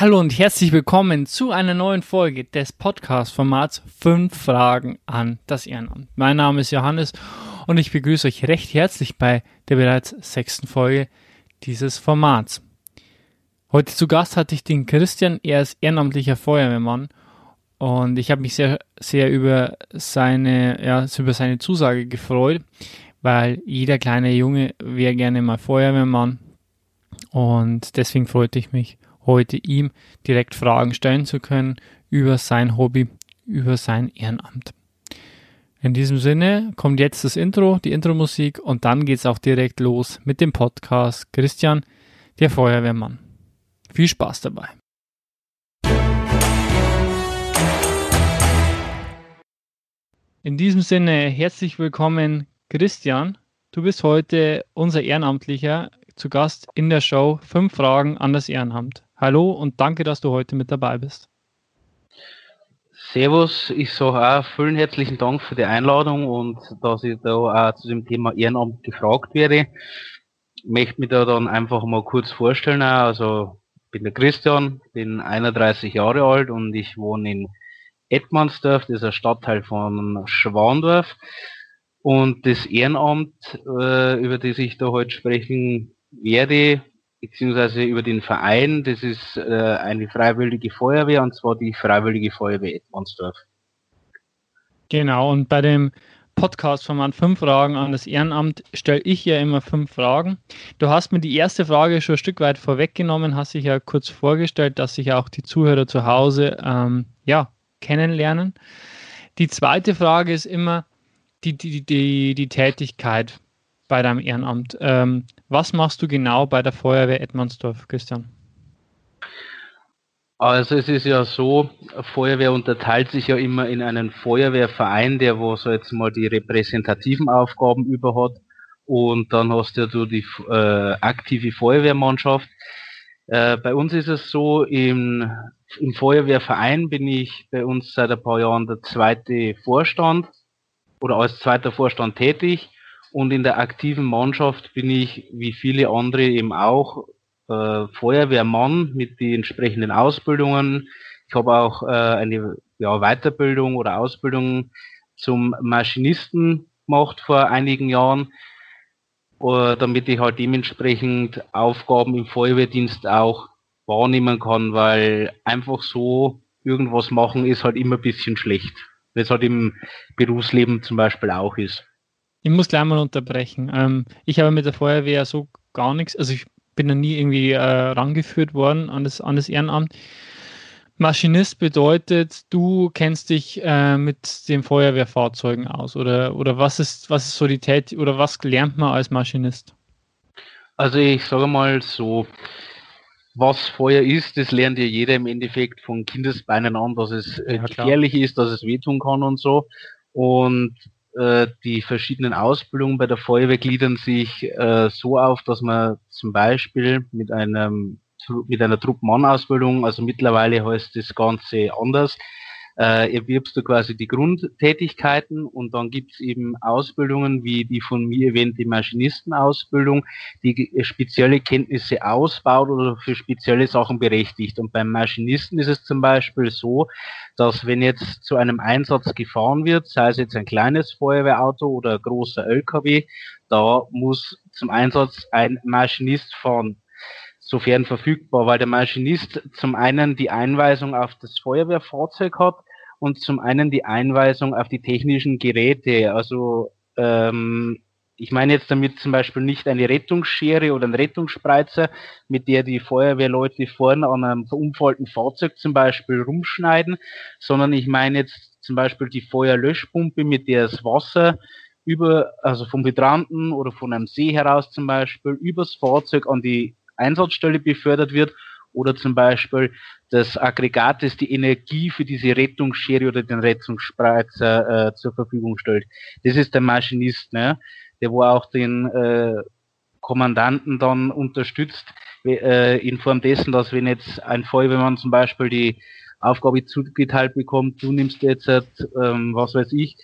Hallo und herzlich willkommen zu einer neuen Folge des Podcast-Formats 5 Fragen an das Ehrenamt. Mein Name ist Johannes und ich begrüße euch recht herzlich bei der bereits sechsten Folge dieses Formats. Heute zu Gast hatte ich den Christian, er ist ehrenamtlicher Feuerwehrmann und ich habe mich sehr, sehr über seine, ja, über seine Zusage gefreut, weil jeder kleine Junge wäre gerne mal Feuerwehrmann und deswegen freute ich mich heute ihm direkt Fragen stellen zu können über sein Hobby, über sein Ehrenamt. In diesem Sinne kommt jetzt das Intro, die Intro-Musik und dann geht's auch direkt los mit dem Podcast Christian, der Feuerwehrmann. Viel Spaß dabei. In diesem Sinne herzlich willkommen Christian. Du bist heute unser Ehrenamtlicher zu Gast in der Show Fünf Fragen an das Ehrenamt. Hallo und danke, dass du heute mit dabei bist. Servus, ich sage auch vielen herzlichen Dank für die Einladung und dass ich da auch zu dem Thema Ehrenamt gefragt werde. Ich möchte mich da dann einfach mal kurz vorstellen. Also, ich bin der Christian, bin 31 Jahre alt und ich wohne in Edmandsdorf, das ist ein Stadtteil von Schwandorf. Und das Ehrenamt, äh, über das ich da heute sprechen werde, beziehungsweise über den Verein. Das ist äh, eine freiwillige Feuerwehr und zwar die Freiwillige Feuerwehr Edmondsdorf. Genau, und bei dem Podcast-Format fünf Fragen an das Ehrenamt stelle ich ja immer fünf Fragen. Du hast mir die erste Frage schon ein Stück weit vorweggenommen, hast dich ja kurz vorgestellt, dass sich auch die Zuhörer zu Hause ähm, ja, kennenlernen. Die zweite Frage ist immer die, die, die, die Tätigkeit bei deinem Ehrenamt. Ähm, was machst du genau bei der Feuerwehr Edmondsdorf, Christian? Also es ist ja so, Feuerwehr unterteilt sich ja immer in einen Feuerwehrverein, der wo so jetzt mal die repräsentativen Aufgaben über hat und dann hast ja du die äh, aktive Feuerwehrmannschaft. Äh, bei uns ist es so, im, im Feuerwehrverein bin ich bei uns seit ein paar Jahren der zweite Vorstand oder als zweiter Vorstand tätig und in der aktiven Mannschaft bin ich, wie viele andere eben auch, äh, Feuerwehrmann mit den entsprechenden Ausbildungen. Ich habe auch äh, eine ja, Weiterbildung oder Ausbildung zum Maschinisten gemacht vor einigen Jahren, äh, damit ich halt dementsprechend Aufgaben im Feuerwehrdienst auch wahrnehmen kann, weil einfach so irgendwas machen ist halt immer ein bisschen schlecht. Wie es halt im Berufsleben zum Beispiel auch ist. Ich muss gleich mal unterbrechen. Ähm, ich habe mit der Feuerwehr so gar nichts, also ich bin da nie irgendwie äh, rangeführt worden an das, an das Ehrenamt. Maschinist bedeutet, du kennst dich äh, mit den Feuerwehrfahrzeugen aus oder, oder was ist, was ist so die Tät oder was lernt man als Maschinist? Also ich sage mal so, was Feuer ist, das lernt ja jeder im Endeffekt von Kindesbeinen an, dass es äh, ja, gefährlich ist, dass es wehtun kann und so. Und äh, die verschiedenen Ausbildungen bei der Feuerwehr gliedern sich äh, so auf, dass man zum Beispiel mit einem mit einer Truppmann-Ausbildung, also mittlerweile heißt das Ganze anders, äh, erwirbst du quasi die Grundtätigkeiten und dann gibt's eben Ausbildungen wie die von mir erwähnte Maschinistenausbildung, die spezielle Kenntnisse ausbaut oder für spezielle Sachen berechtigt. Und beim Maschinisten ist es zum Beispiel so, dass wenn jetzt zu einem Einsatz gefahren wird, sei es jetzt ein kleines Feuerwehrauto oder ein großer LKW, da muss zum Einsatz ein Maschinist fahren sofern verfügbar, weil der Maschinist zum einen die Einweisung auf das Feuerwehrfahrzeug hat und zum einen die Einweisung auf die technischen Geräte. Also ähm, ich meine jetzt damit zum Beispiel nicht eine Rettungsschere oder ein Rettungsspreizer, mit der die Feuerwehrleute vorne an einem verunfallten Fahrzeug zum Beispiel rumschneiden, sondern ich meine jetzt zum Beispiel die Feuerlöschpumpe, mit der das Wasser über, also vom Hydranten oder von einem See heraus zum Beispiel, übers Fahrzeug an die Einsatzstelle befördert wird oder zum Beispiel das Aggregat, das die Energie für diese Rettungsschere oder den Rettungsspreizer äh, zur Verfügung stellt. Das ist der Maschinist, ne? der wo auch den äh, Kommandanten dann unterstützt, äh, in Form dessen, dass wenn jetzt ein Feuerwehrmann zum Beispiel die Aufgabe zugeteilt bekommt, du nimmst jetzt, ähm, was weiß ich,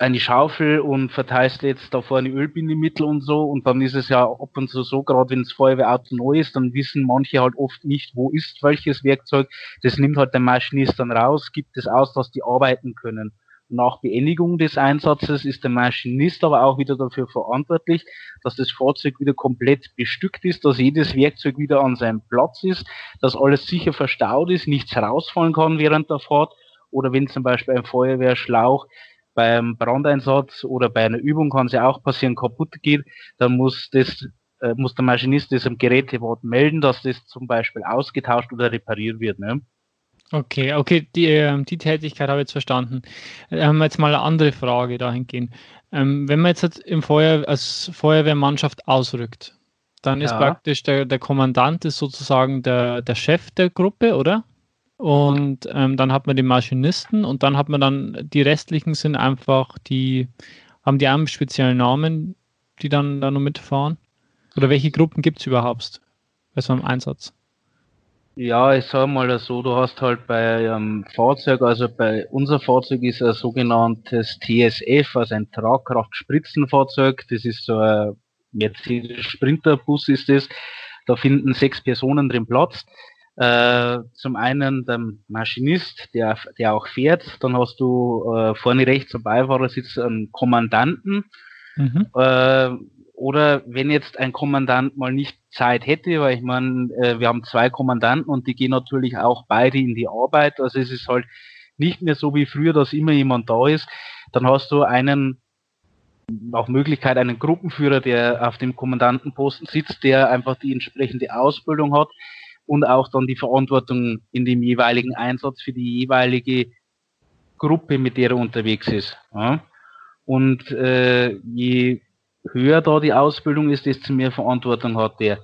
eine Schaufel und verteilst jetzt da vorne Ölbindemittel und so und dann ist es ja ab und zu so, gerade wenn das Feuerwehrauto neu ist, dann wissen manche halt oft nicht, wo ist welches Werkzeug. Das nimmt halt der Maschinist dann raus, gibt es aus, dass die arbeiten können. Nach Beendigung des Einsatzes ist der Maschinist aber auch wieder dafür verantwortlich, dass das Fahrzeug wieder komplett bestückt ist, dass jedes Werkzeug wieder an seinem Platz ist, dass alles sicher verstaut ist, nichts rausfallen kann während der Fahrt oder wenn zum Beispiel ein Feuerwehrschlauch beim Brandeinsatz oder bei einer Übung kann es ja auch passieren, kaputt geht, dann muss das äh, muss der Maschinist das am Gerätewort melden, dass das zum Beispiel ausgetauscht oder repariert wird. Ne? Okay, okay, die, ähm, die Tätigkeit habe ich jetzt verstanden. Ähm, jetzt mal eine andere Frage dahingehend. Ähm, wenn man jetzt im Feuer, als Feuerwehrmannschaft ausrückt, dann ja. ist praktisch der, der Kommandant ist sozusagen der, der Chef der Gruppe, oder? Und ähm, dann hat man den Maschinisten und dann hat man dann, die restlichen sind einfach die, haben die einen speziellen Namen, die dann da noch mitfahren? Oder welche Gruppen gibt es überhaupt bei so einem Einsatz? Ja, ich sage mal so, du hast halt bei einem Fahrzeug, also bei unser Fahrzeug ist ein sogenanntes TSF, also ein Tragkraft-Spritzenfahrzeug. Das ist so ein Mercedes Sprinterbus ist das. Da finden sechs Personen drin Platz. Äh, zum einen der Maschinist, der, der auch fährt. Dann hast du äh, vorne rechts am Beifahrersitz einen Kommandanten. Mhm. Äh, oder wenn jetzt ein Kommandant mal nicht Zeit hätte, weil ich meine, äh, wir haben zwei Kommandanten und die gehen natürlich auch beide in die Arbeit. Also es ist halt nicht mehr so wie früher, dass immer jemand da ist. Dann hast du einen, auch Möglichkeit, einen Gruppenführer, der auf dem Kommandantenposten sitzt, der einfach die entsprechende Ausbildung hat und auch dann die Verantwortung in dem jeweiligen Einsatz für die jeweilige Gruppe, mit der er unterwegs ist. Ja. Und äh, je höher da die Ausbildung ist, desto mehr Verantwortung hat der.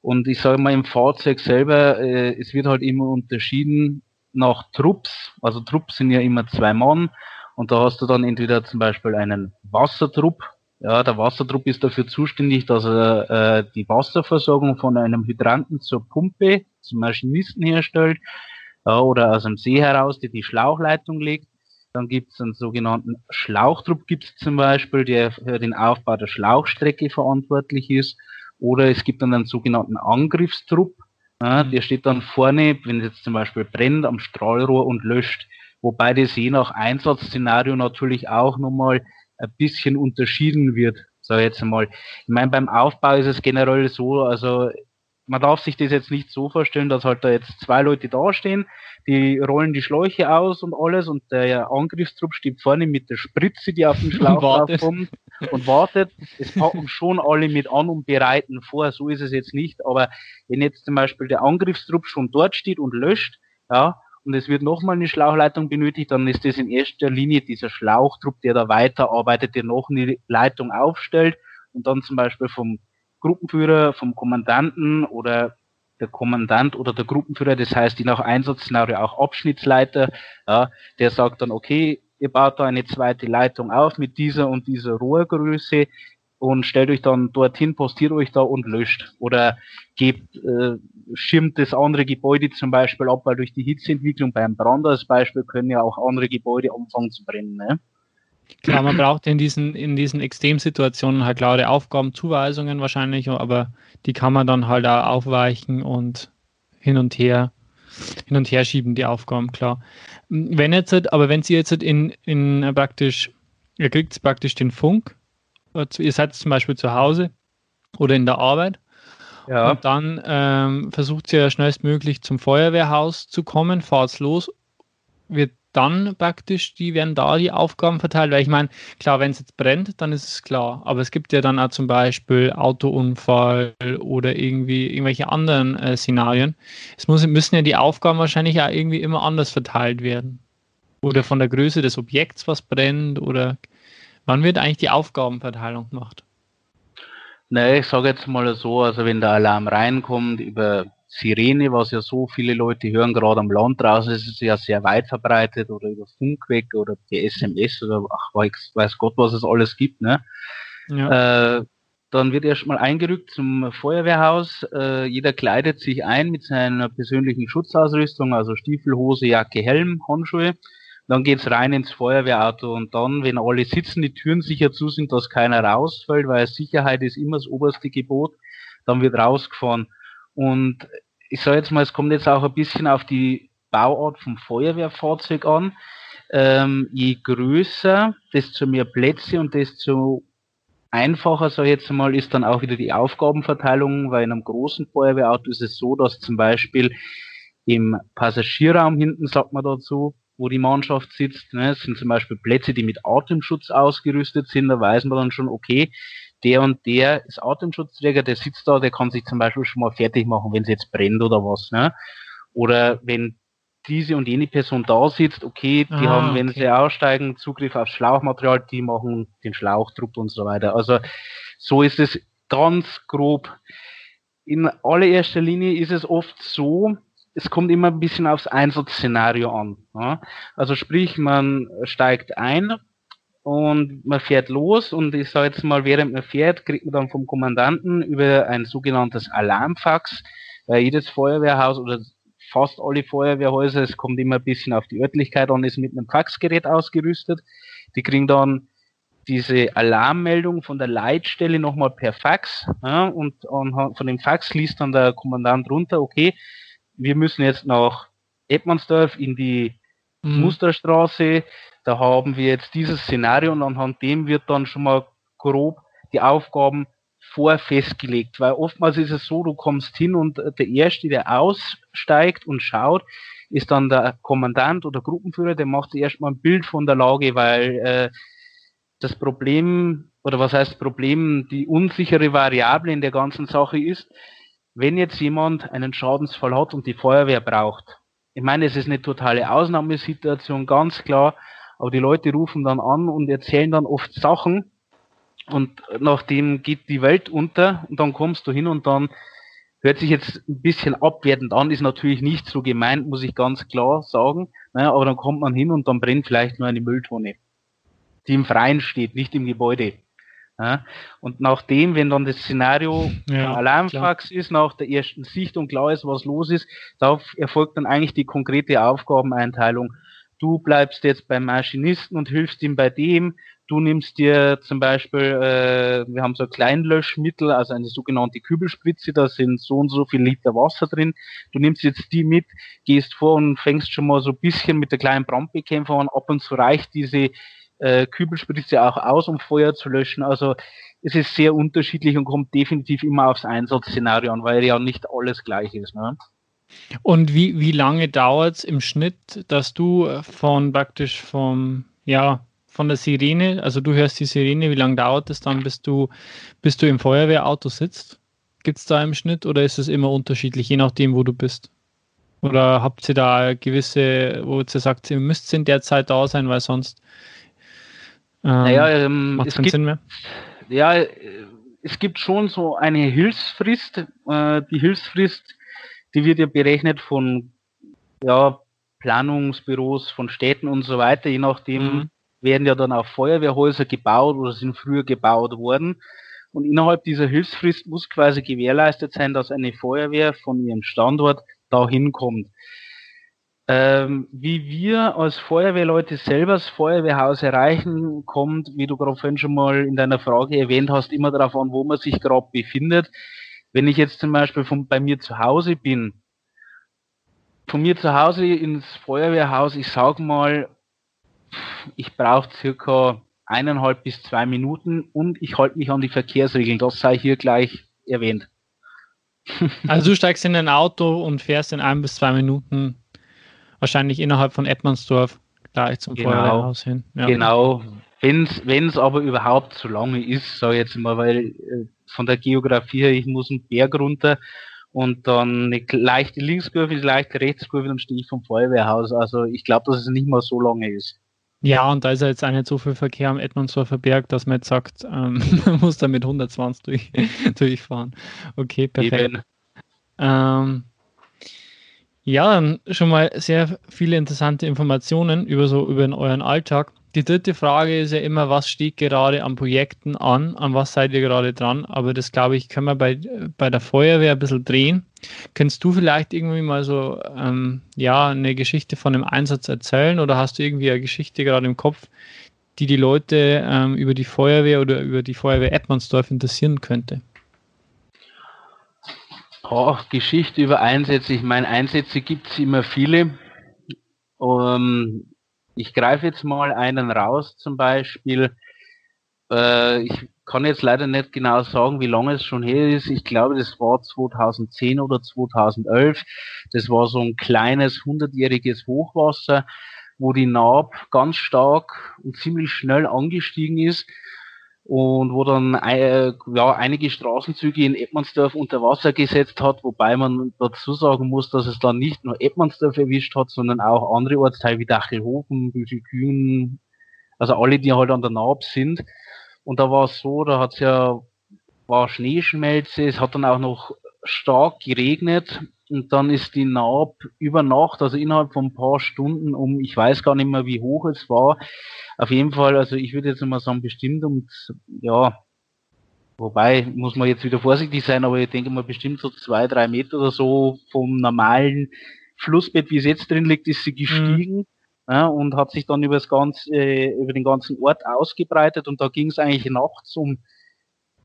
Und ich sage mal, im Fahrzeug selber, äh, es wird halt immer unterschieden nach Trupps. Also Trupps sind ja immer zwei Mann. Und da hast du dann entweder zum Beispiel einen Wassertrupp. Ja, der Wassertrupp ist dafür zuständig, dass er äh, die Wasserversorgung von einem Hydranten zur Pumpe, zum Maschinisten herstellt. Ja, oder aus dem See heraus, die die Schlauchleitung legt. Dann gibt es einen sogenannten Schlauchtrupp, gibt es zum Beispiel, der für den Aufbau der Schlauchstrecke verantwortlich ist. Oder es gibt dann einen sogenannten Angriffstrupp, ja, der steht dann vorne, wenn es jetzt zum Beispiel brennt, am Strahlrohr und löscht. Wobei das je nach Einsatzszenario natürlich auch nochmal ein bisschen unterschieden wird, sag ich jetzt einmal. Ich meine, beim Aufbau ist es generell so, also man darf sich das jetzt nicht so vorstellen, dass halt da jetzt zwei Leute dastehen, die rollen die Schläuche aus und alles und der Angriffstrupp steht vorne mit der Spritze, die auf den Schlauch draufkommt und wartet. Es packen schon alle mit an und bereiten vor, so ist es jetzt nicht, aber wenn jetzt zum Beispiel der Angriffstrupp schon dort steht und löscht, ja, und es wird nochmal eine Schlauchleitung benötigt, dann ist das in erster Linie dieser Schlauchtrupp, der da weiterarbeitet, der noch eine Leitung aufstellt. Und dann zum Beispiel vom Gruppenführer, vom Kommandanten oder der Kommandant oder der Gruppenführer, das heißt je nach Einsatzszenario auch Abschnittsleiter, ja, der sagt dann, okay, ihr baut da eine zweite Leitung auf mit dieser und dieser Rohrgröße und stellt euch dann dorthin, postiert euch da und löscht. Oder gebt, äh, schirmt das andere Gebäude zum Beispiel ab, weil durch die Hitzeentwicklung beim Brand als Beispiel können ja auch andere Gebäude anfangen zu brennen. Ne? Klar, man braucht in diesen, in diesen Extremsituationen halt klare Aufgabenzuweisungen wahrscheinlich, aber die kann man dann halt auch aufweichen und hin und her, hin und her schieben, die Aufgaben, klar. Wenn jetzt, halt, aber wenn Sie jetzt halt in, in praktisch, ihr kriegt praktisch den Funk, ihr seid zum Beispiel zu Hause oder in der Arbeit, ja. und dann ähm, versucht ihr schnellstmöglich zum Feuerwehrhaus zu kommen, fahrt los, wird dann praktisch, die werden da die Aufgaben verteilt, weil ich meine, klar, wenn es jetzt brennt, dann ist es klar, aber es gibt ja dann auch zum Beispiel Autounfall oder irgendwie irgendwelche anderen äh, Szenarien. Es muss, müssen ja die Aufgaben wahrscheinlich auch irgendwie immer anders verteilt werden. Oder von der Größe des Objekts, was brennt, oder wann wird eigentlich die Aufgabenverteilung gemacht? Nee, ich sage jetzt mal so, also wenn der Alarm reinkommt über Sirene, was ja so viele Leute hören, gerade am Land draußen ist es ja sehr weit verbreitet oder über Funkweg oder die SMS oder ach weiß Gott, was es alles gibt, ne? Ja. Äh, dann wird erstmal eingerückt zum Feuerwehrhaus. Äh, jeder kleidet sich ein mit seiner persönlichen Schutzausrüstung, also Stiefel, Hose, Jacke, Helm, Handschuhe. Dann geht's rein ins Feuerwehrauto und dann, wenn alle sitzen, die Türen sicher zu sind, dass keiner rausfällt, weil Sicherheit ist immer das oberste Gebot, dann wird rausgefahren. Und ich sage jetzt mal, es kommt jetzt auch ein bisschen auf die Bauart vom Feuerwehrfahrzeug an. Ähm, je größer, desto mehr Plätze und desto einfacher, sage ich jetzt mal, ist dann auch wieder die Aufgabenverteilung, weil in einem großen Feuerwehrauto ist es so, dass zum Beispiel im Passagierraum hinten, sagt man dazu, wo die Mannschaft sitzt, ne, sind zum Beispiel Plätze, die mit Atemschutz ausgerüstet sind, da weiß man dann schon, okay, der und der ist Atemschutzträger, der sitzt da, der kann sich zum Beispiel schon mal fertig machen, wenn es jetzt brennt oder was. Ne? Oder wenn diese und jene Person da sitzt, okay, die ah, haben, wenn okay. sie aussteigen, Zugriff aufs Schlauchmaterial, die machen den Schlauchdruck und so weiter. Also so ist es ganz grob. In allererster Linie ist es oft so, es kommt immer ein bisschen aufs Einsatzszenario an. Ja? Also sprich, man steigt ein und man fährt los und ich sage jetzt mal, während man fährt, kriegt man dann vom Kommandanten über ein sogenanntes Alarmfax, weil jedes Feuerwehrhaus oder fast alle Feuerwehrhäuser, es kommt immer ein bisschen auf die Örtlichkeit an, ist mit einem Faxgerät ausgerüstet. Die kriegen dann diese Alarmmeldung von der Leitstelle nochmal per Fax ja, und, und von dem Fax liest dann der Kommandant runter, okay, wir müssen jetzt nach Edmandsdorf in die mhm. Musterstraße, da haben wir jetzt dieses Szenario und anhand dem wird dann schon mal grob die Aufgaben vorfestgelegt, weil oftmals ist es so, du kommst hin und der Erste, der aussteigt und schaut, ist dann der Kommandant oder Gruppenführer, der macht erstmal ein Bild von der Lage, weil äh, das Problem, oder was heißt Problem, die unsichere Variable in der ganzen Sache ist, wenn jetzt jemand einen Schadensfall hat und die Feuerwehr braucht. Ich meine, es ist eine totale Ausnahmesituation, ganz klar, aber die Leute rufen dann an und erzählen dann oft Sachen, und nachdem geht die Welt unter und dann kommst du hin und dann hört sich jetzt ein bisschen abwertend an, ist natürlich nicht so gemeint, muss ich ganz klar sagen. Naja, aber dann kommt man hin und dann brennt vielleicht nur eine Mülltonne, die im Freien steht, nicht im Gebäude. Ja, und nachdem, wenn dann das Szenario ja, Alarmfax klar. ist, nach der ersten Sicht und klar ist, was los ist, da erfolgt dann eigentlich die konkrete Aufgabeneinteilung. Du bleibst jetzt beim Maschinisten und hilfst ihm bei dem, Du nimmst dir zum Beispiel, äh, wir haben so ein Kleinlöschmittel, also eine sogenannte Kübelspritze, da sind so und so viel Liter Wasser drin. Du nimmst jetzt die mit, gehst vor und fängst schon mal so ein bisschen mit der kleinen Brandbekämpfer an. Ab und zu reicht diese äh, Kübelspritze auch aus, um Feuer zu löschen. Also es ist sehr unterschiedlich und kommt definitiv immer aufs Einsatzszenario an, weil ja nicht alles gleich ist. Ne? Und wie, wie lange dauert es im Schnitt, dass du von praktisch vom, ja, von der Sirene, also du hörst die Sirene, wie lange dauert es dann, bis du, bis du im Feuerwehrauto sitzt? Gibt es da im Schnitt oder ist es immer unterschiedlich, je nachdem, wo du bist? Oder habt ihr da gewisse, wo ihr sagt, ihr müsst in der Zeit da sein, weil sonst naja, ähm, macht es keinen gibt, Sinn mehr? Ja, es gibt schon so eine Hilfsfrist. Äh, die Hilfsfrist, die wird ja berechnet von ja, Planungsbüros, von Städten und so weiter, je nachdem, mhm werden ja dann auch Feuerwehrhäuser gebaut oder sind früher gebaut worden. Und innerhalb dieser Hilfsfrist muss quasi gewährleistet sein, dass eine Feuerwehr von ihrem Standort dahin kommt. Ähm, wie wir als Feuerwehrleute selber das Feuerwehrhaus erreichen, kommt, wie du gerade vorhin schon mal in deiner Frage erwähnt hast, immer darauf an, wo man sich gerade befindet. Wenn ich jetzt zum Beispiel von, bei mir zu Hause bin, von mir zu Hause ins Feuerwehrhaus, ich sag mal, ich brauche circa eineinhalb bis zwei Minuten und ich halte mich an die Verkehrsregeln. Das sei hier gleich erwähnt. Also du steigst in ein Auto und fährst in ein bis zwei Minuten wahrscheinlich innerhalb von Edmondsdorf gleich zum genau, Feuerwehrhaus hin. Ja. Genau, wenn es aber überhaupt so lange ist, sage ich jetzt mal, weil äh, von der Geografie her, ich muss einen Berg runter und dann eine leichte Linkskurve, eine leichte Rechtskurve, dann stehe ich vom Feuerwehrhaus. Also ich glaube, dass es nicht mal so lange ist. Ja, und da ist ja jetzt auch nicht so viel Verkehr am Edmundsdorfer Berg, dass man jetzt sagt, ähm, man muss da mit 120 durch, durchfahren. Okay, perfekt. Ähm, ja, schon mal sehr viele interessante Informationen über so über euren Alltag. die dritte Frage ist ja immer, was steht gerade an Projekten an, an was seid ihr gerade dran? Aber das, glaube ich, können wir bei, bei der Feuerwehr ein bisschen drehen. Könntest du vielleicht irgendwie mal so, ähm, ja, eine Geschichte von einem Einsatz erzählen oder hast du irgendwie eine Geschichte gerade im Kopf, die die Leute ähm, über die Feuerwehr oder über die Feuerwehr Edmondsdorf interessieren könnte? Oh, Geschichte über Einsätze. Ich meine, Einsätze gibt es immer viele. Um, ich greife jetzt mal einen raus, zum Beispiel. Äh, ich kann jetzt leider nicht genau sagen, wie lange es schon her ist. Ich glaube, das war 2010 oder 2011. Das war so ein kleines hundertjähriges Hochwasser, wo die Naab ganz stark und ziemlich schnell angestiegen ist und wo dann äh, ja, einige Straßenzüge in Edmondsdorf unter Wasser gesetzt hat, wobei man dazu sagen muss, dass es dann nicht nur Edmondsdorf erwischt hat, sondern auch andere Ortsteile wie Dachelhofen, Büchelkühn, also alle, die halt an der Naab sind. Und da war es so, da hat es ja war Schneeschmelze, es hat dann auch noch stark geregnet und dann ist die Naab über Nacht, also innerhalb von ein paar Stunden um, ich weiß gar nicht mehr, wie hoch es war. Auf jeden Fall, also ich würde jetzt mal sagen, bestimmt um, ja, wobei muss man jetzt wieder vorsichtig sein, aber ich denke mal bestimmt so zwei, drei Meter oder so vom normalen Flussbett, wie es jetzt drin liegt, ist sie mhm. gestiegen. Mhm. Ja, und hat sich dann über das ganze, äh, über den ganzen Ort ausgebreitet und da ging es eigentlich nachts um,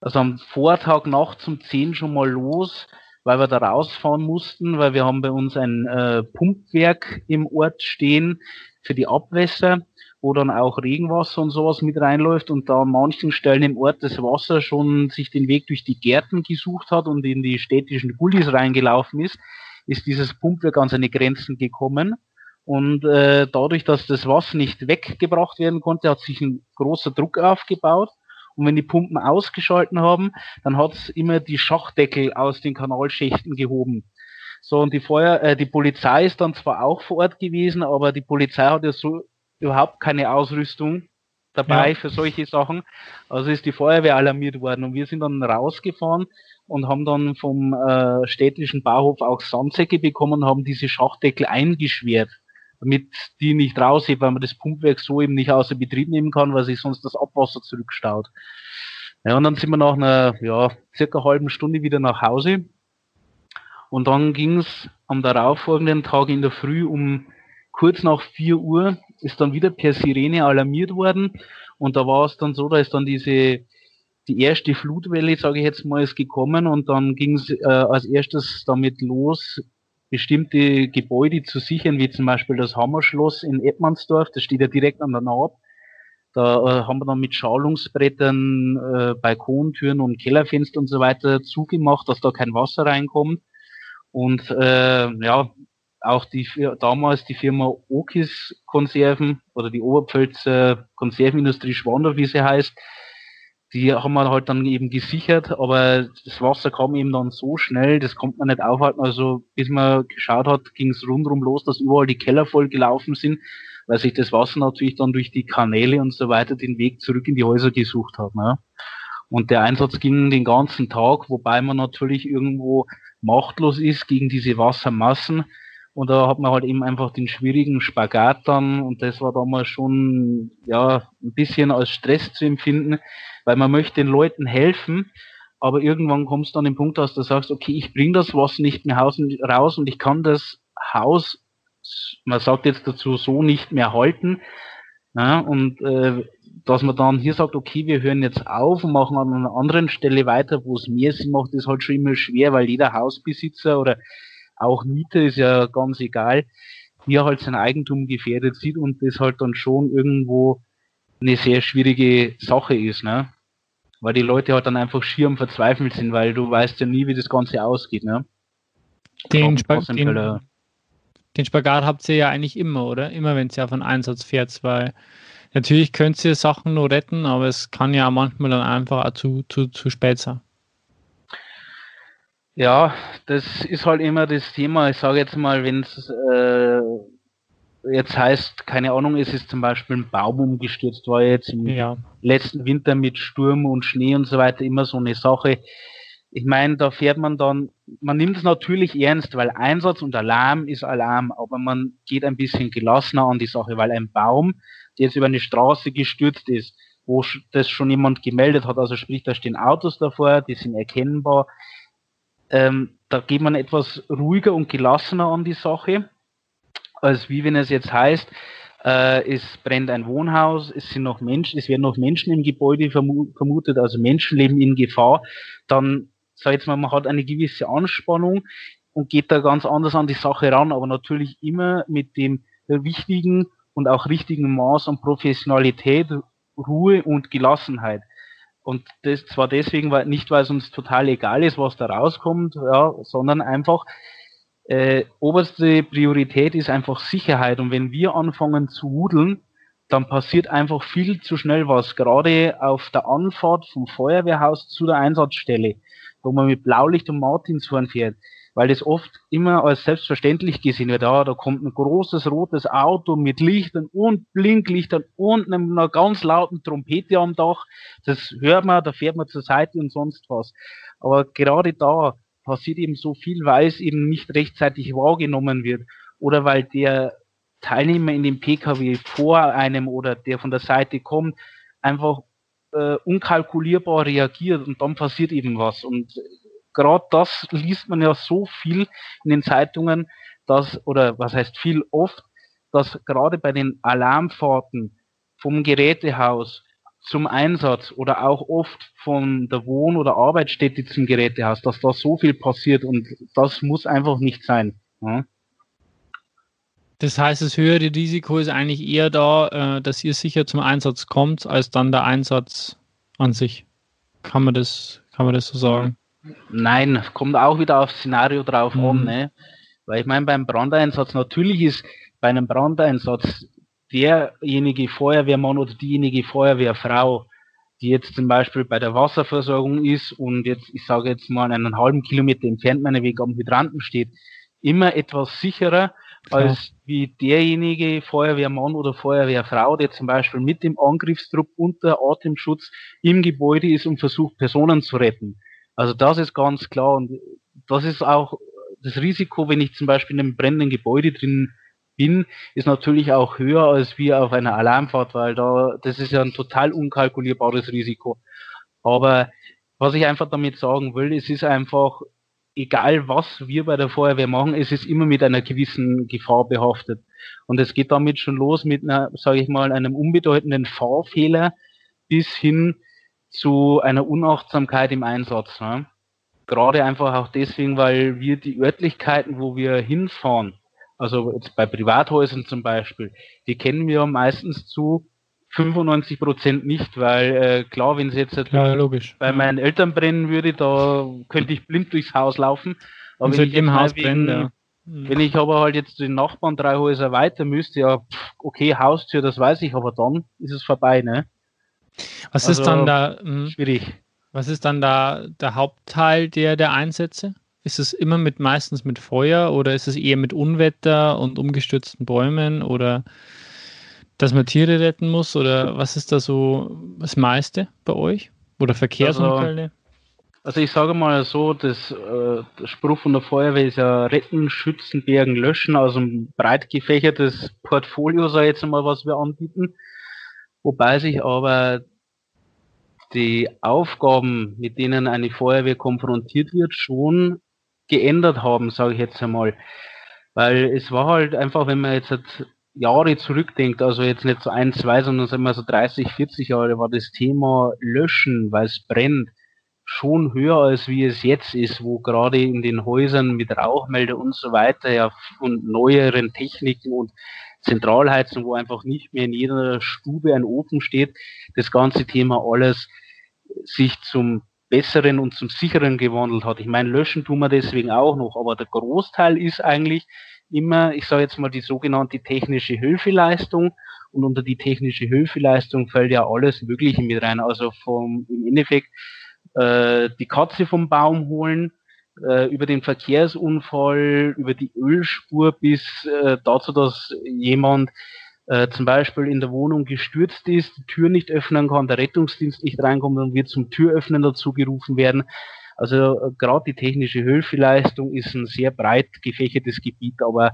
also am Vortag nachts um zehn schon mal los weil wir da rausfahren mussten, weil wir haben bei uns ein äh, Pumpwerk im Ort stehen für die Abwässer, wo dann auch Regenwasser und sowas mit reinläuft und da an manchen Stellen im Ort das Wasser schon sich den Weg durch die Gärten gesucht hat und in die städtischen Gullis reingelaufen ist, ist dieses Pumpwerk an seine Grenzen gekommen. Und äh, dadurch, dass das Wasser nicht weggebracht werden konnte, hat sich ein großer Druck aufgebaut. Und wenn die Pumpen ausgeschalten haben, dann hat es immer die Schachdeckel aus den Kanalschächten gehoben. So, und die Feuer, äh, die Polizei ist dann zwar auch vor Ort gewesen, aber die Polizei hat ja so überhaupt keine Ausrüstung dabei ja. für solche Sachen. Also ist die Feuerwehr alarmiert worden und wir sind dann rausgefahren und haben dann vom äh, städtischen Bauhof auch Sandsäcke bekommen und haben diese Schachdeckel eingeschwert damit die nicht raushebt, weil man das Pumpwerk so eben nicht außer Betrieb nehmen kann, weil sich sonst das Abwasser zurückstaut. Ja, und dann sind wir nach einer, ja, circa halben Stunde wieder nach Hause. Und dann ging es am darauffolgenden Tag in der Früh um kurz nach 4 Uhr ist dann wieder per Sirene alarmiert worden. Und da war es dann so, da ist dann diese, die erste Flutwelle, sage ich jetzt mal, ist gekommen und dann ging es äh, als erstes damit los, bestimmte Gebäude zu sichern, wie zum Beispiel das Hammerschloss in Edmandsdorf, das steht ja direkt an der Naab. Da äh, haben wir dann mit Schalungsbrettern äh, Balkontüren und Kellerfenster und so weiter zugemacht, dass da kein Wasser reinkommt. Und äh, ja, auch die damals die Firma Okis Konserven oder die Oberpfälzer Konservenindustrie Schwandorf, wie sie heißt, die haben wir halt dann eben gesichert, aber das Wasser kam eben dann so schnell, das konnte man nicht aufhalten. Also bis man geschaut hat, ging es rundherum los, dass überall die Keller voll gelaufen sind, weil sich das Wasser natürlich dann durch die Kanäle und so weiter den Weg zurück in die Häuser gesucht hat. Ne? Und der Einsatz ging den ganzen Tag, wobei man natürlich irgendwo machtlos ist gegen diese Wassermassen. Und da hat man halt eben einfach den schwierigen Spagat dann und das war damals schon ja ein bisschen als Stress zu empfinden, weil man möchte den Leuten helfen, aber irgendwann kommst du an den Punkt, dass du sagst, okay, ich bringe das Wasser nicht mehr raus und ich kann das Haus, man sagt jetzt dazu, so nicht mehr halten. Ja, und äh, dass man dann hier sagt, okay, wir hören jetzt auf und machen an einer anderen Stelle weiter, wo es mehr Sinn macht, ist halt schon immer schwer, weil jeder Hausbesitzer oder auch Mieter ist ja ganz egal, hier halt sein Eigentum gefährdet sieht und das halt dann schon irgendwo eine sehr schwierige Sache ist, ne? Weil die Leute halt dann einfach schier am Verzweifeln sind, weil du weißt ja nie, wie das Ganze ausgeht, ne? Den, Spag den, den Spagat habt ihr ja eigentlich immer, oder? Immer wenn ihr auf einen Einsatz fährt, weil natürlich könnt ihr Sachen nur retten, aber es kann ja manchmal dann einfach auch zu, zu, zu spät sein. Ja, das ist halt immer das Thema. Ich sage jetzt mal, wenn es äh, jetzt heißt, keine Ahnung, es ist zum Beispiel ein Baum umgestürzt, war jetzt im ja. letzten Winter mit Sturm und Schnee und so weiter immer so eine Sache. Ich meine, da fährt man dann, man nimmt es natürlich ernst, weil Einsatz und Alarm ist Alarm, aber man geht ein bisschen gelassener an die Sache, weil ein Baum, der jetzt über eine Straße gestürzt ist, wo das schon jemand gemeldet hat, also sprich, da stehen Autos davor, die sind erkennbar. Ähm, da geht man etwas ruhiger und gelassener an die Sache, als wie wenn es jetzt heißt, äh, es brennt ein Wohnhaus, es sind noch Menschen, es werden noch Menschen im Gebäude vermutet, also Menschen leben in Gefahr, dann sag jetzt mal, man hat eine gewisse Anspannung und geht da ganz anders an die Sache ran, aber natürlich immer mit dem wichtigen und auch richtigen Maß an Professionalität, Ruhe und Gelassenheit. Und das zwar deswegen, weil nicht, weil es uns total egal ist, was da rauskommt, ja, sondern einfach, äh, oberste Priorität ist einfach Sicherheit. Und wenn wir anfangen zu wudeln, dann passiert einfach viel zu schnell was. Gerade auf der Anfahrt vom Feuerwehrhaus zu der Einsatzstelle, wo man mit Blaulicht und Martinshorn fährt, weil das oft immer als selbstverständlich gesehen wird. Ja, da kommt ein großes rotes Auto mit Lichtern und Blinklichtern und einer ganz lauten Trompete am Dach. Das hört man, da fährt man zur Seite und sonst was. Aber gerade da passiert eben so viel, weil es eben nicht rechtzeitig wahrgenommen wird oder weil der Teilnehmer in dem PKW vor einem oder der von der Seite kommt, einfach äh, unkalkulierbar reagiert und dann passiert eben was. Und gerade das liest man ja so viel in den Zeitungen, dass, oder was heißt viel oft, dass gerade bei den Alarmfahrten vom Gerätehaus zum Einsatz oder auch oft von der Wohn- oder Arbeitsstätte zum Gerätehaus, dass da so viel passiert und das muss einfach nicht sein. Ja. Das heißt, das höhere Risiko ist eigentlich eher da, äh, dass ihr sicher zum Einsatz kommt, als dann der Einsatz an sich. Kann man das, kann man das so sagen? Nein, kommt auch wieder aufs Szenario drauf mhm. an, ne? Weil ich meine, beim Brandeinsatz, natürlich ist bei einem Brandeinsatz derjenige Feuerwehrmann oder diejenige Feuerwehrfrau, die jetzt zum Beispiel bei der Wasserversorgung ist und jetzt, ich sage jetzt mal, einen halben Kilometer entfernt meiner Weg am Hydranten steht, immer etwas sicherer Klar. als wie derjenige Feuerwehrmann oder Feuerwehrfrau, der zum Beispiel mit dem Angriffstrupp unter Atemschutz im Gebäude ist und versucht, Personen zu retten. Also das ist ganz klar und das ist auch das Risiko, wenn ich zum Beispiel in einem brennenden Gebäude drin bin, ist natürlich auch höher als wir auf einer Alarmfahrt, weil da, das ist ja ein total unkalkulierbares Risiko. Aber was ich einfach damit sagen will, es ist einfach, egal was wir bei der Feuerwehr machen, es ist immer mit einer gewissen Gefahr behaftet. Und es geht damit schon los mit einer, sage ich mal, einem unbedeutenden Fahrfehler bis hin zu einer Unachtsamkeit im Einsatz. Ne? Gerade einfach auch deswegen, weil wir die Örtlichkeiten, wo wir hinfahren, also jetzt bei Privathäusern zum Beispiel, die kennen wir meistens zu 95 Prozent nicht, weil äh, klar, wenn es jetzt logisch. bei meinen Eltern brennen würde, da könnte ich blind durchs Haus laufen. Aber wenn ich im Haus wegen, brennt, ja. Wenn ich aber halt jetzt den Nachbarn drei Häuser weiter müsste, ja, okay, Haustür, das weiß ich, aber dann ist es vorbei, ne? Was also, ist dann da? Mh, hm? schwierig. Was ist dann da der Hauptteil der, der Einsätze? Ist es immer mit meistens mit Feuer oder ist es eher mit Unwetter und umgestürzten Bäumen oder dass man Tiere retten muss oder was ist da so das meiste bei euch? Oder Verkehrsunfälle? Also, also ich sage mal so, das, äh, der Spruch von der Feuerwehr ist ja retten, schützen, bergen, löschen, also ein breit gefächertes Portfolio, sei jetzt mal, was wir anbieten. Wobei sich aber die Aufgaben, mit denen eine Feuerwehr konfrontiert wird, schon geändert haben, sage ich jetzt einmal. Weil es war halt einfach, wenn man jetzt halt Jahre zurückdenkt, also jetzt nicht so ein, zwei, sondern sagen wir so 30, 40 Jahre, war das Thema Löschen, weil es brennt, schon höher als wie es jetzt ist, wo gerade in den Häusern mit Rauchmelder und so weiter ja und neueren Techniken und Zentralheizung, wo einfach nicht mehr in jeder Stube ein Ofen steht, das ganze Thema alles sich zum besseren und zum sicheren gewandelt hat. Ich meine, löschen tun wir deswegen auch noch, aber der Großteil ist eigentlich immer, ich sage jetzt mal, die sogenannte technische Hilfeleistung. Und unter die technische Hilfeleistung fällt ja alles Mögliche mit rein. Also vom, im Endeffekt äh, die Katze vom Baum holen, äh, über den Verkehrsunfall, über die Ölspur bis äh, dazu, dass jemand äh, zum Beispiel in der Wohnung gestürzt ist, die Tür nicht öffnen kann, der Rettungsdienst nicht reinkommt und wird zum Türöffnen dazu gerufen werden. Also äh, gerade die technische Hilfeleistung ist ein sehr breit gefächertes Gebiet, aber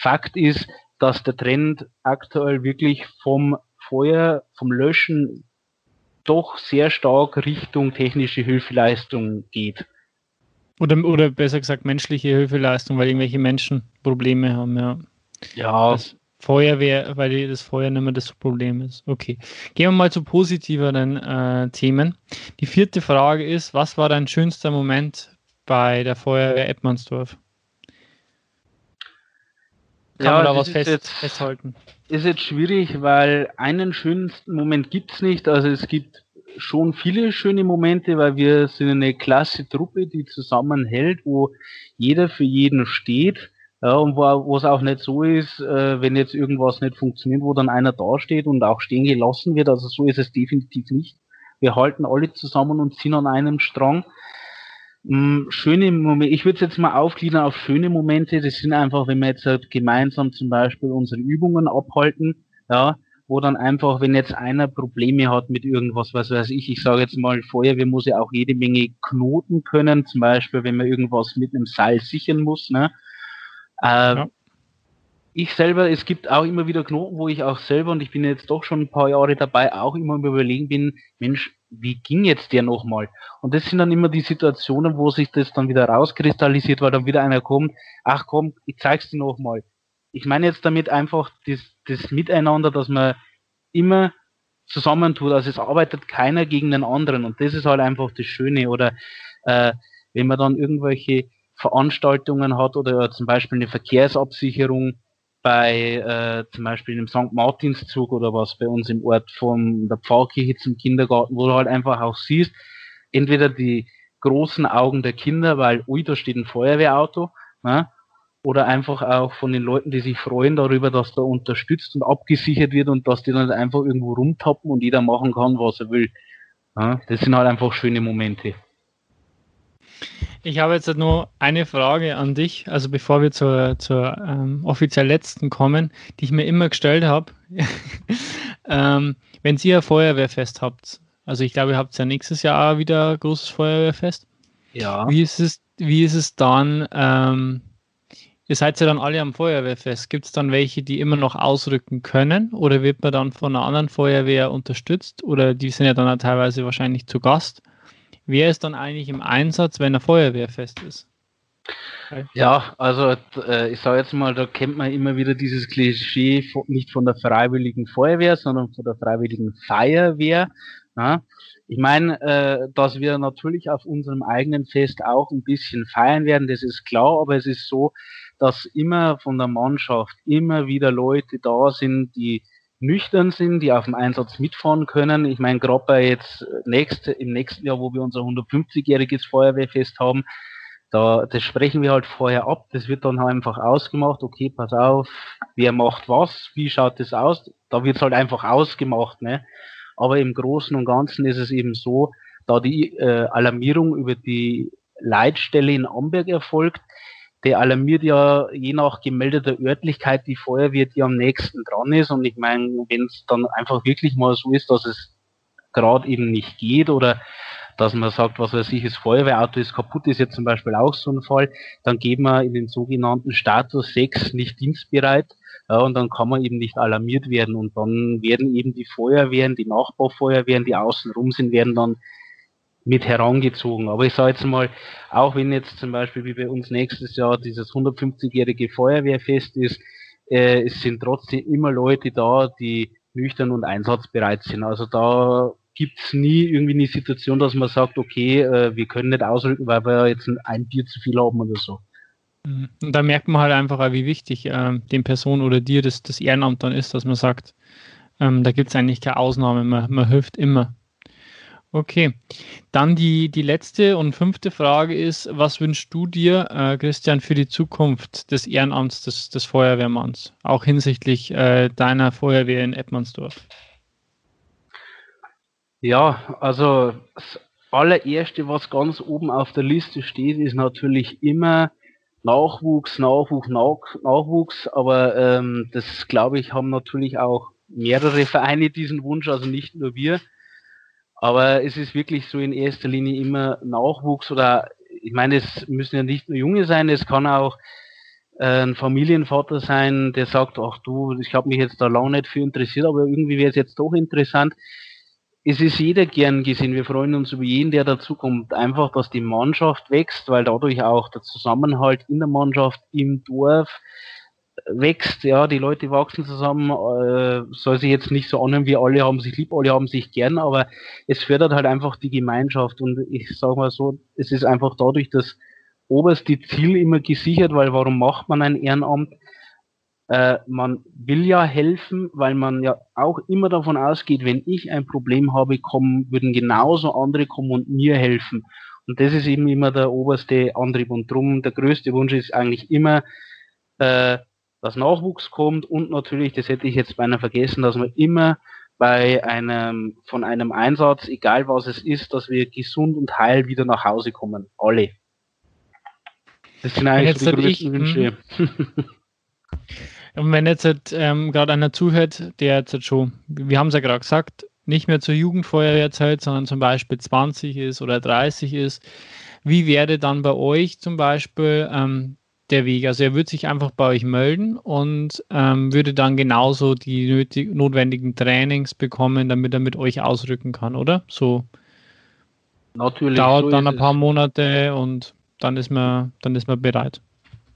Fakt ist, dass der Trend aktuell wirklich vom Feuer, vom Löschen doch sehr stark Richtung technische Hilfeleistung geht. Oder, oder besser gesagt menschliche Hilfeleistung, weil irgendwelche Menschen Probleme haben, ja. Ja. Das Feuerwehr, weil das Feuer nicht mehr das Problem ist. Okay. Gehen wir mal zu positiveren äh, Themen. Die vierte Frage ist, was war dein schönster Moment bei der Feuerwehr Eppmannsdorf? Kann ja, man da was fest, jetzt, festhalten? Ist jetzt schwierig, weil einen schönsten Moment gibt es nicht. Also es gibt schon viele schöne Momente, weil wir sind eine klasse Truppe, die zusammenhält, wo jeder für jeden steht. Ja, und wo es auch nicht so ist, äh, wenn jetzt irgendwas nicht funktioniert, wo dann einer dasteht und auch stehen gelassen wird. Also so ist es definitiv nicht. Wir halten alle zusammen und ziehen an einem Strang. Mm, schöne Momente, ich würde es jetzt mal aufgliedern auf schöne Momente, das sind einfach, wenn wir jetzt halt gemeinsam zum Beispiel unsere Übungen abhalten, ja, wo dann einfach, wenn jetzt einer Probleme hat mit irgendwas, was weiß ich, ich sage jetzt mal, Feuerwehr muss ja auch jede Menge knoten können, zum Beispiel, wenn man irgendwas mit einem Seil sichern muss, ne, äh, ja. Ich selber, es gibt auch immer wieder Knoten, wo ich auch selber, und ich bin jetzt doch schon ein paar Jahre dabei, auch immer überlegen bin, Mensch, wie ging jetzt der nochmal? Und das sind dann immer die Situationen, wo sich das dann wieder rauskristallisiert, weil dann wieder einer kommt, ach komm, ich zeig's dir nochmal. Ich meine jetzt damit einfach das, das Miteinander, dass man immer zusammentut, also es arbeitet keiner gegen den anderen und das ist halt einfach das Schöne. Oder äh, wenn man dann irgendwelche Veranstaltungen hat oder zum Beispiel eine Verkehrsabsicherung bei äh, zum Beispiel einem St. Martinszug oder was bei uns im Ort von der Pfarrkirche zum Kindergarten, wo du halt einfach auch siehst, entweder die großen Augen der Kinder, weil, ui, da steht ein Feuerwehrauto, ne? oder einfach auch von den Leuten, die sich freuen darüber, dass da unterstützt und abgesichert wird und dass die dann einfach irgendwo rumtappen und jeder machen kann, was er will. Ja? Das sind halt einfach schöne Momente. Ich habe jetzt nur eine Frage an dich, also bevor wir zur, zur ähm, offiziell letzten kommen, die ich mir immer gestellt habe. ähm, wenn ihr ein Feuerwehrfest habt, also ich glaube, ihr habt ja nächstes Jahr wieder ein großes Feuerwehrfest. Ja. Wie ist es, wie ist es dann? Ähm, ihr seid ja dann alle am Feuerwehrfest. Gibt es dann welche, die immer noch ausrücken können? Oder wird man dann von einer anderen Feuerwehr unterstützt? Oder die sind ja dann teilweise wahrscheinlich zu Gast? Wer ist dann eigentlich im Einsatz, wenn ein Feuerwehrfest ist? Ja, also äh, ich sage jetzt mal, da kennt man immer wieder dieses Klischee von, nicht von der freiwilligen Feuerwehr, sondern von der freiwilligen Feuerwehr. Ja. Ich meine, äh, dass wir natürlich auf unserem eigenen Fest auch ein bisschen feiern werden, das ist klar, aber es ist so, dass immer von der Mannschaft immer wieder Leute da sind, die nüchtern sind, die auf dem Einsatz mitfahren können. Ich meine, gerade bei jetzt nächste, im nächsten Jahr, wo wir unser 150-jähriges Feuerwehrfest haben, da, das sprechen wir halt vorher ab. Das wird dann einfach ausgemacht. Okay, pass auf, wer macht was, wie schaut das aus? Da wird es halt einfach ausgemacht, ne? Aber im Großen und Ganzen ist es eben so, da die äh, Alarmierung über die Leitstelle in Amberg erfolgt, der alarmiert ja je nach gemeldeter Örtlichkeit die Feuerwehr, die am nächsten dran ist. Und ich meine, wenn es dann einfach wirklich mal so ist, dass es gerade eben nicht geht oder dass man sagt, was weiß ich, das Feuerwehrauto ist kaputt, ist jetzt zum Beispiel auch so ein Fall, dann geht man in den sogenannten Status 6 nicht dienstbereit. Ja, und dann kann man eben nicht alarmiert werden und dann werden eben die Feuerwehren, die Nachbarfeuerwehren, die außenrum sind, werden dann mit herangezogen. Aber ich sage jetzt mal, auch wenn jetzt zum Beispiel wie bei uns nächstes Jahr dieses 150-jährige Feuerwehrfest ist, äh, es sind trotzdem immer Leute da, die nüchtern und einsatzbereit sind. Also da gibt's nie irgendwie eine Situation, dass man sagt, okay, äh, wir können nicht ausrücken, weil wir jetzt ein Bier zu viel haben oder so. Mhm. Und da merkt man halt einfach, wie wichtig äh, den Personen oder dir das, das Ehrenamt dann ist, dass man sagt, ähm, da gibt's eigentlich keine Ausnahme, man, man hilft immer. Okay, dann die, die letzte und fünfte Frage ist, was wünschst du dir, äh, Christian, für die Zukunft des Ehrenamts des, des Feuerwehrmanns, auch hinsichtlich äh, deiner Feuerwehr in Eppmannsdorf? Ja, also das allererste, was ganz oben auf der Liste steht, ist natürlich immer Nachwuchs, Nachwuchs, Nach Nachwuchs, aber ähm, das glaube ich haben natürlich auch mehrere Vereine diesen Wunsch, also nicht nur wir. Aber es ist wirklich so in erster Linie immer Nachwuchs oder ich meine, es müssen ja nicht nur Junge sein, es kann auch ein Familienvater sein, der sagt, ach du, ich habe mich jetzt da lange nicht für interessiert, aber irgendwie wäre es jetzt doch interessant. Es ist jeder gern gesehen. Wir freuen uns über jeden, der dazukommt. Einfach, dass die Mannschaft wächst, weil dadurch auch der Zusammenhalt in der Mannschaft, im Dorf wächst. Ja, die Leute wachsen zusammen. Äh, soll sich jetzt nicht so anhören, wie alle haben sich lieb, alle haben sich gern, aber es fördert halt einfach die Gemeinschaft. Und ich sage mal so, es ist einfach dadurch, dass oberste Ziel immer gesichert, weil warum macht man ein Ehrenamt? Äh, man will ja helfen, weil man ja auch immer davon ausgeht, wenn ich ein Problem habe, kommen, würden genauso andere kommen und mir helfen. Und das ist eben immer der oberste Antrieb. Und drum, der größte Wunsch ist eigentlich immer, äh, dass Nachwuchs kommt und natürlich, das hätte ich jetzt beinahe vergessen, dass man immer bei einem, von einem Einsatz, egal was es ist, dass wir gesund und heil wieder nach Hause kommen. Alle. Das sind eigentlich so die größten ich, Wünsche. Und wenn jetzt ähm, gerade einer zuhört, der jetzt schon, wir haben es ja gerade gesagt, nicht mehr zur Jugendfeuerwehrzeit, sondern zum Beispiel 20 ist oder 30 ist, wie wäre dann bei euch zum Beispiel ähm, der Weg? Also er würde sich einfach bei euch melden und ähm, würde dann genauso die nötig, notwendigen Trainings bekommen, damit er mit euch ausrücken kann, oder? So Natürlich, dauert so dann ein paar Monate und dann ist man, dann ist man bereit.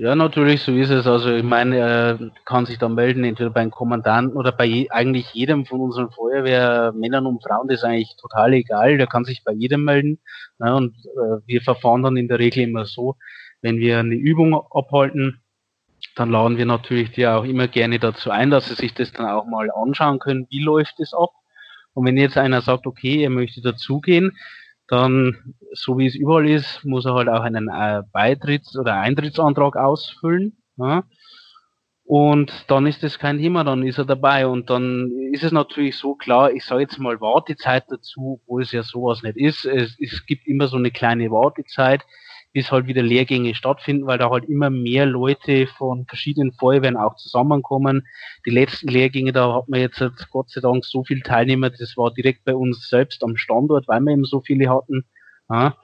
Ja, natürlich, so ist es. Also ich meine, er kann sich dann melden, entweder beim Kommandanten oder bei je, eigentlich jedem von unseren Feuerwehrmännern und Frauen, das ist eigentlich total egal. Der kann sich bei jedem melden. Ne, und äh, wir verfahren dann in der Regel immer so, wenn wir eine Übung abhalten, dann laden wir natürlich die auch immer gerne dazu ein, dass sie sich das dann auch mal anschauen können, wie läuft es ab. Und wenn jetzt einer sagt, okay, er möchte dazugehen, dann, so wie es überall ist, muss er halt auch einen äh, Beitritts- oder Eintrittsantrag ausfüllen. Ja? Und dann ist das kein Thema, dann ist er dabei. Und dann ist es natürlich so klar, ich sage jetzt mal Wartezeit dazu, wo es ja sowas nicht ist. Es, es gibt immer so eine kleine Wartezeit bis halt wieder Lehrgänge stattfinden, weil da halt immer mehr Leute von verschiedenen Feuerwehren auch zusammenkommen. Die letzten Lehrgänge, da hat man jetzt Gott sei Dank so viele Teilnehmer, das war direkt bei uns selbst am Standort, weil wir eben so viele hatten. Ja.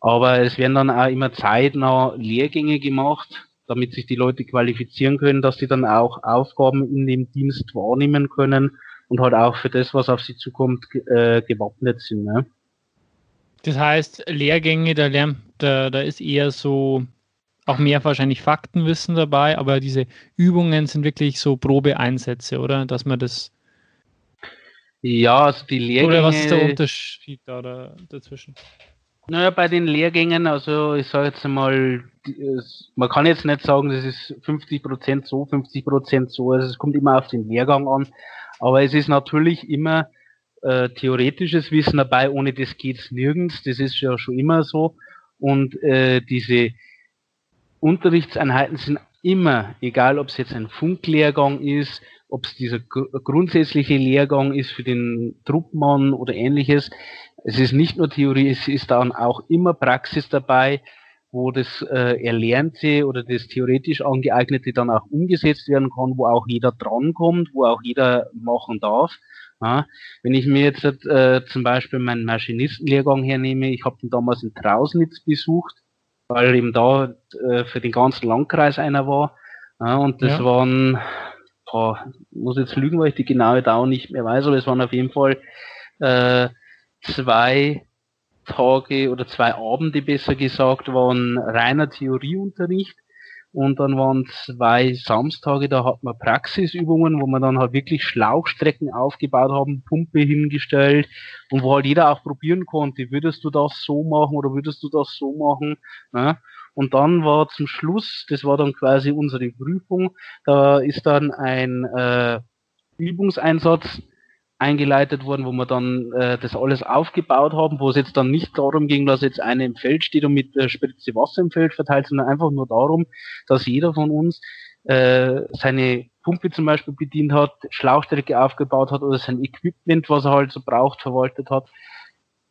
Aber es werden dann auch immer zeitnah Lehrgänge gemacht, damit sich die Leute qualifizieren können, dass sie dann auch Aufgaben in dem Dienst wahrnehmen können und halt auch für das, was auf sie zukommt, äh, gewappnet sind. Ne? Das heißt, Lehrgänge, da, lernt, da, da ist eher so auch mehr wahrscheinlich Faktenwissen dabei, aber diese Übungen sind wirklich so Probeeinsätze, oder? Dass man das. Ja, also die Lehrgänge. Oder was ist der Unterschied da, da dazwischen? Naja, bei den Lehrgängen, also ich sage jetzt mal, man kann jetzt nicht sagen, das ist 50% so, 50% so, also es kommt immer auf den Lehrgang an, aber es ist natürlich immer äh, theoretisches Wissen dabei, ohne das geht's nirgends, das ist ja schon immer so. Und äh, diese Unterrichtseinheiten sind immer, egal ob es jetzt ein Funklehrgang ist, ob es dieser gr grundsätzliche Lehrgang ist für den Truppmann oder ähnliches. Es ist nicht nur Theorie, es ist dann auch immer Praxis dabei, wo das äh, Erlernte oder das theoretisch Angeeignete dann auch umgesetzt werden kann, wo auch jeder drankommt, wo auch jeder machen darf. Ja, wenn ich mir jetzt äh, zum Beispiel meinen Maschinistenlehrgang hernehme, ich habe den damals in Trausnitz besucht, weil eben da äh, für den ganzen Landkreis einer war. Ja, und das ja. waren, boah, muss jetzt lügen, weil ich die genaue Dauer nicht mehr weiß, aber es waren auf jeden Fall äh, zwei Tage oder zwei Abende besser gesagt, waren reiner Theorieunterricht und dann waren zwei Samstage, da hat man Praxisübungen, wo man dann halt wirklich Schlauchstrecken aufgebaut haben, Pumpe hingestellt und wo halt jeder auch probieren konnte, würdest du das so machen oder würdest du das so machen. Ne? Und dann war zum Schluss, das war dann quasi unsere Prüfung, da ist dann ein äh, Übungseinsatz eingeleitet worden, wo wir dann äh, das alles aufgebaut haben, wo es jetzt dann nicht darum ging, dass jetzt einer im Feld steht und mit der Spritze Wasser im Feld verteilt, sondern einfach nur darum, dass jeder von uns äh, seine Pumpe zum Beispiel bedient hat, Schlauchstrecke aufgebaut hat oder sein Equipment, was er halt so braucht, verwaltet hat.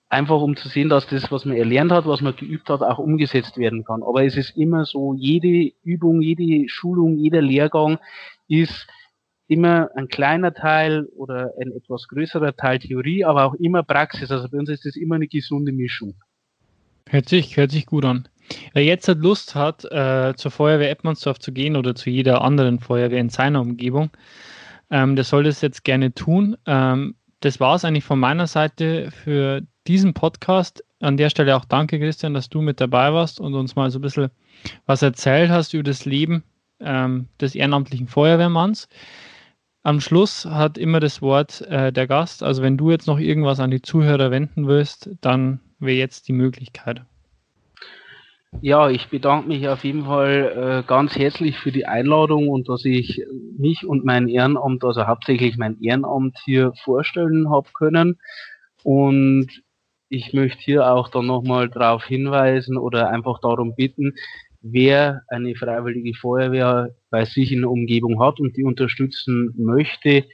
Einfach um zu sehen, dass das, was man erlernt hat, was man geübt hat, auch umgesetzt werden kann. Aber es ist immer so, jede Übung, jede Schulung, jeder Lehrgang ist immer ein kleiner Teil oder ein etwas größerer Teil Theorie, aber auch immer Praxis. Also bei uns ist das immer eine gesunde Mischung. Hört sich, hört sich gut an. wer jetzt halt Lust hat, äh, zur Feuerwehr Edmondsdorf zu gehen oder zu jeder anderen Feuerwehr in seiner Umgebung, ähm, der soll das jetzt gerne tun. Ähm, das war es eigentlich von meiner Seite für diesen Podcast. An der Stelle auch danke, Christian, dass du mit dabei warst und uns mal so ein bisschen was erzählt hast über das Leben ähm, des ehrenamtlichen Feuerwehrmanns. Am Schluss hat immer das Wort äh, der Gast. Also wenn du jetzt noch irgendwas an die Zuhörer wenden willst, dann wäre jetzt die Möglichkeit. Ja, ich bedanke mich auf jeden Fall äh, ganz herzlich für die Einladung und dass ich mich und mein Ehrenamt, also hauptsächlich mein Ehrenamt hier vorstellen habe können. Und ich möchte hier auch dann nochmal darauf hinweisen oder einfach darum bitten, wer eine freiwillige Feuerwehr bei sich in der Umgebung hat und die unterstützen möchte,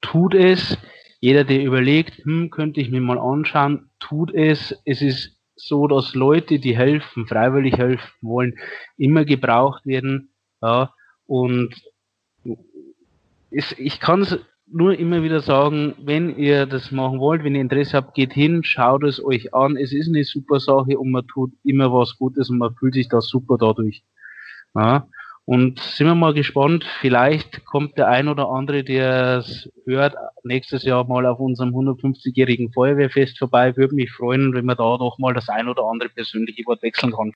tut es. Jeder, der überlegt, hm, könnte ich mir mal anschauen, tut es. Es ist so, dass Leute, die helfen, freiwillig helfen wollen, immer gebraucht werden. Ja, und es, ich kann es nur immer wieder sagen, wenn ihr das machen wollt, wenn ihr Interesse habt, geht hin, schaut es euch an. Es ist eine super Sache und man tut immer was Gutes und man fühlt sich da super dadurch. Ja. Und sind wir mal gespannt, vielleicht kommt der ein oder andere, der es hört, nächstes Jahr mal auf unserem 150-jährigen Feuerwehrfest vorbei. Würde mich freuen, wenn man da doch mal das ein oder andere persönliche Wort wechseln kann.